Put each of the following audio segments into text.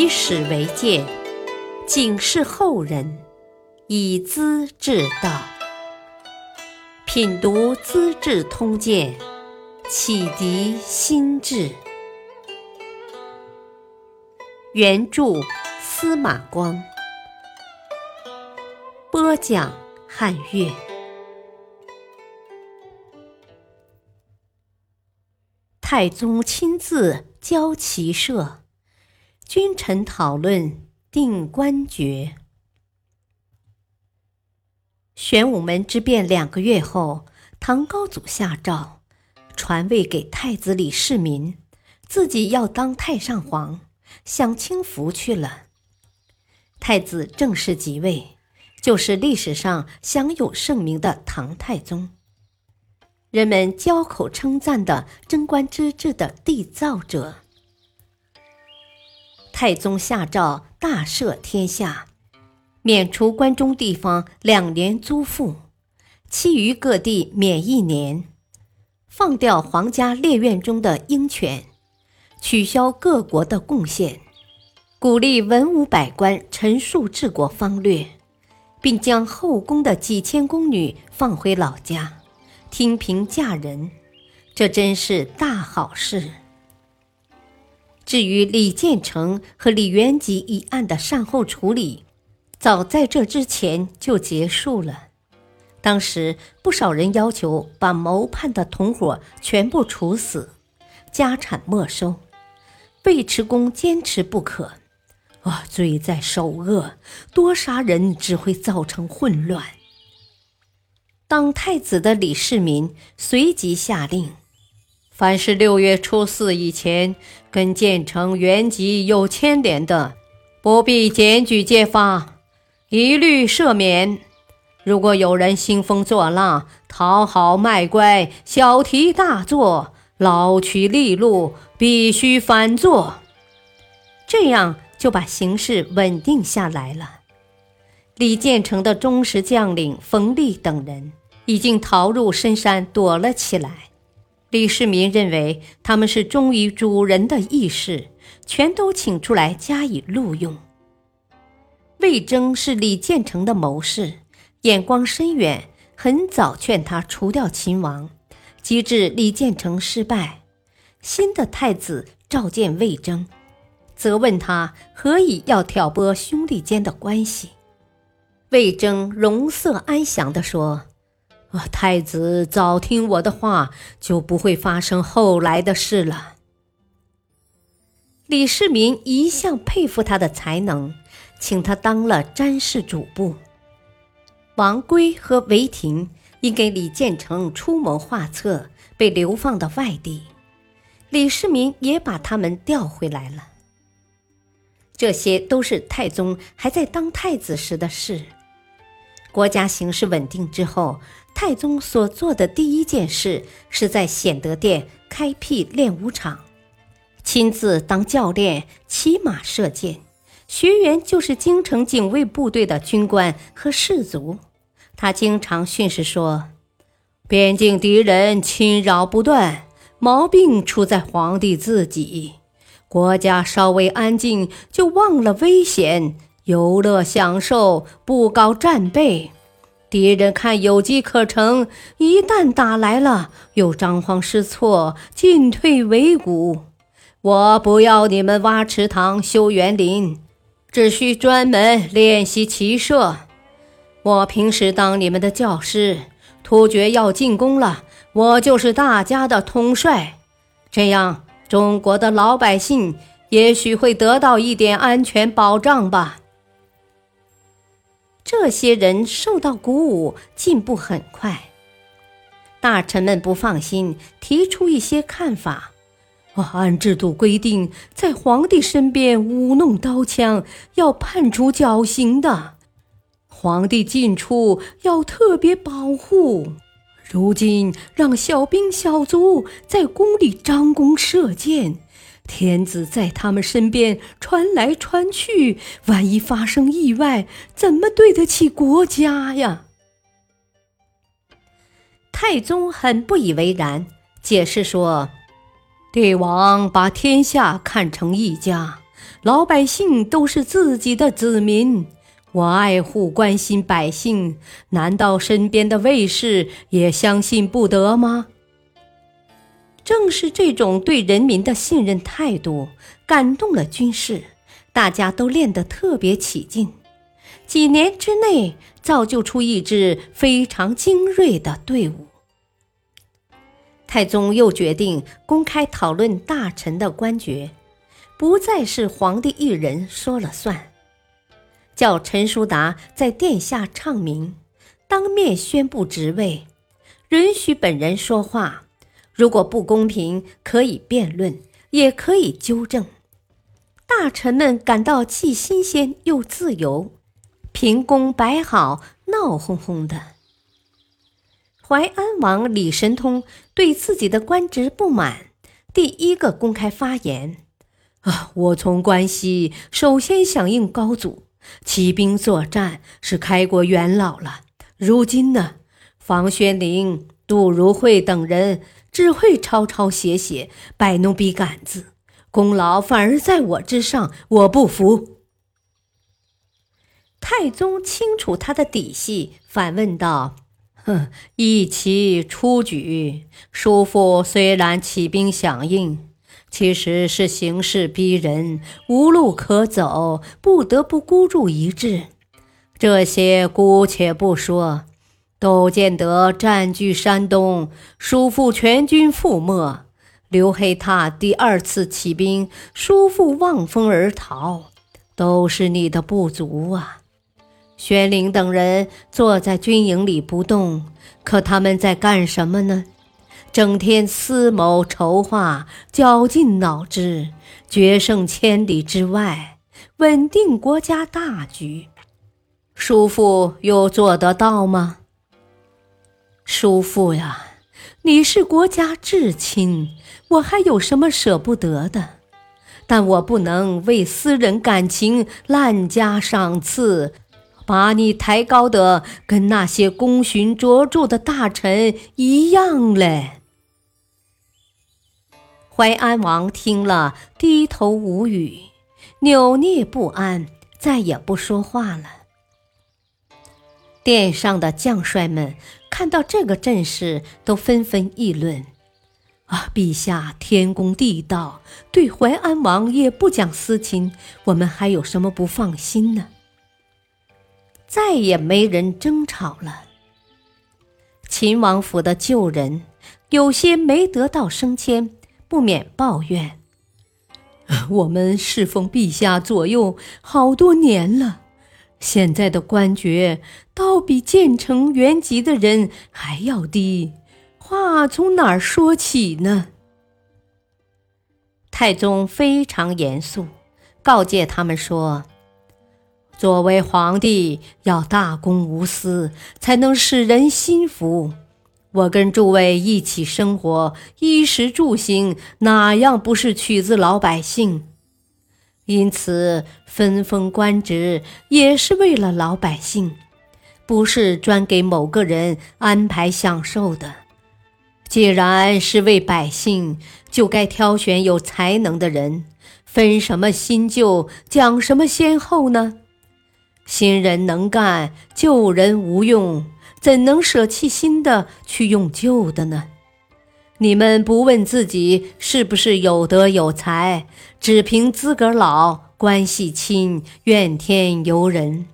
以史为鉴，警示后人，以资治道。品读《资治通鉴》，启迪心智。原著司马光，播讲汉乐。太宗亲自教骑射，君臣讨论定官爵。玄武门之变两个月后，唐高祖下诏，传位给太子李世民，自己要当太上皇，享清福去了。太子正式即位，就是历史上享有盛名的唐太宗。人们交口称赞的贞观之治的缔造者。太宗下诏大赦天下，免除关中地方两年租赋，其余各地免一年，放掉皇家猎院中的鹰犬，取消各国的贡献，鼓励文武百官陈述治国方略，并将后宫的几千宫女放回老家。听凭嫁人，这真是大好事。至于李建成和李元吉一案的善后处理，早在这之前就结束了。当时不少人要求把谋叛的同伙全部处死，家产没收。尉迟恭坚持不可，啊，罪在首恶，多杀人只会造成混乱。当太子的李世民随即下令：凡是六月初四以前跟建成、元吉有牵连的，不必检举揭发，一律赦免。如果有人兴风作浪、讨好卖乖、小题大做、捞取利禄，必须反坐。这样就把形势稳定下来了。李建成的忠实将领冯立等人。已经逃入深山躲了起来。李世民认为他们是忠于主人的义士，全都请出来加以录用。魏征是李建成的谋士，眼光深远，很早劝他除掉秦王，及至李建成失败。新的太子召见魏征，责问他何以要挑拨兄弟间的关系。魏征容色安详地说。太子早听我的话，就不会发生后来的事了。李世民一向佩服他的才能，请他当了詹事主簿。王圭和韦霆因给李建成出谋划策，被流放到外地，李世民也把他们调回来了。这些都是太宗还在当太子时的事。国家形势稳定之后。太宗所做的第一件事是在显德殿开辟练武场，亲自当教练，骑马射箭，学员就是京城警卫部队的军官和士卒。他经常训示说：“边境敌人侵扰不断，毛病出在皇帝自己。国家稍微安静，就忘了危险，游乐享受，不搞战备。”敌人看有机可乘，一旦打来了，又张皇失措，进退维谷。我不要你们挖池塘、修园林，只需专门练习骑射。我平时当你们的教师，突厥要进攻了，我就是大家的统帅。这样，中国的老百姓也许会得到一点安全保障吧。这些人受到鼓舞，进步很快。大臣们不放心，提出一些看法。按制度规定，在皇帝身边舞弄刀枪，要判处绞刑的；皇帝进出要特别保护。如今让小兵小卒在宫里张弓射箭。天子在他们身边穿来穿去，万一发生意外，怎么对得起国家呀？太宗很不以为然，解释说：“帝王把天下看成一家，老百姓都是自己的子民，我爱护关心百姓，难道身边的卫士也相信不得吗？正是这种对人民的信任态度，感动了军士，大家都练得特别起劲。几年之内，造就出一支非常精锐的队伍。太宗又决定公开讨论大臣的官爵。不再是皇帝一人说了算，叫陈叔达在殿下唱名，当面宣布职位，允许本人说话。如果不公平，可以辩论，也可以纠正。大臣们感到既新鲜又自由，平公摆好，闹哄哄的。淮安王李神通对自己的官职不满，第一个公开发言。啊！我从关西首先响应高祖，起兵作战是开国元老了。如今呢，房玄龄、杜如晦等人只会抄抄写写，摆弄笔杆子，功劳反而在我之上，我不服。太宗清楚他的底细，反问道：“哼，一齐出举，叔父虽然起兵响应。”其实是形势逼人，无路可走，不得不孤注一掷。这些姑且不说，窦建德占据山东，叔父全军覆没；刘黑闼第二次起兵，叔父望风而逃，都是你的不足啊。玄龄等人坐在军营里不动，可他们在干什么呢？整天思谋筹划，绞尽脑汁，决胜千里之外，稳定国家大局。叔父又做得到吗？叔父呀，你是国家至亲，我还有什么舍不得的？但我不能为私人感情滥加赏赐，把你抬高的跟那些功勋卓著的大臣一样嘞。淮安王听了，低头无语，扭捏不安，再也不说话了。殿上的将帅们看到这个阵势，都纷纷议论：“啊，陛下天公地道，对淮安王也不讲私情，我们还有什么不放心呢？”再也没人争吵了。秦王府的旧人，有些没得到升迁。不免抱怨：“ 我们侍奉陛下左右好多年了，现在的官爵倒比建成原籍的人还要低，话从哪儿说起呢？”太宗非常严肃，告诫他们说：“作为皇帝，要大公无私，才能使人心服。”我跟诸位一起生活，衣食住行哪样不是取自老百姓？因此分封官职也是为了老百姓，不是专给某个人安排享受的。既然是为百姓，就该挑选有才能的人，分什么新旧，讲什么先后呢？新人能干，旧人无用。怎能舍弃新的去用旧的呢？你们不问自己是不是有德有才，只凭资格老、关系亲、怨天尤人，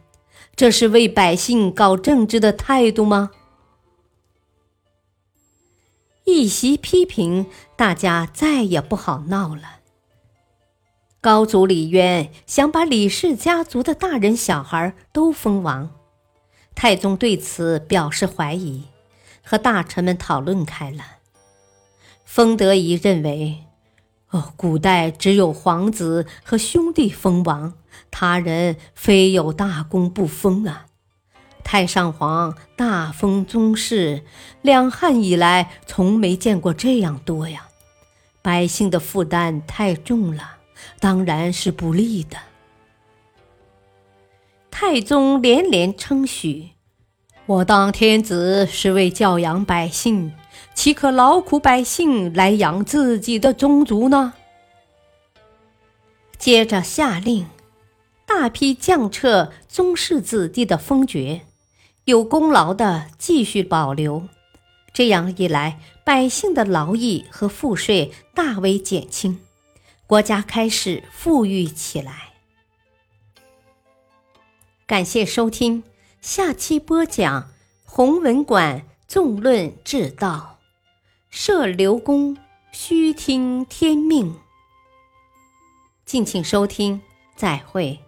这是为百姓搞政治的态度吗？一席批评，大家再也不好闹了。高祖李渊想把李氏家族的大人小孩都封王。太宗对此表示怀疑，和大臣们讨论开了。封德仪认为，哦，古代只有皇子和兄弟封王，他人非有大功不封啊。太上皇大封宗室，两汉以来从没见过这样多呀，百姓的负担太重了，当然是不利的。太宗连连称许：“我当天子是为教养百姓，岂可劳苦百姓来养自己的宗族呢？”接着下令，大批降撤宗室子弟的封爵，有功劳的继续保留。这样一来，百姓的劳役和赋税大为减轻，国家开始富裕起来。感谢收听，下期播讲弘文馆纵论治道，设刘公须听天命。敬请收听，再会。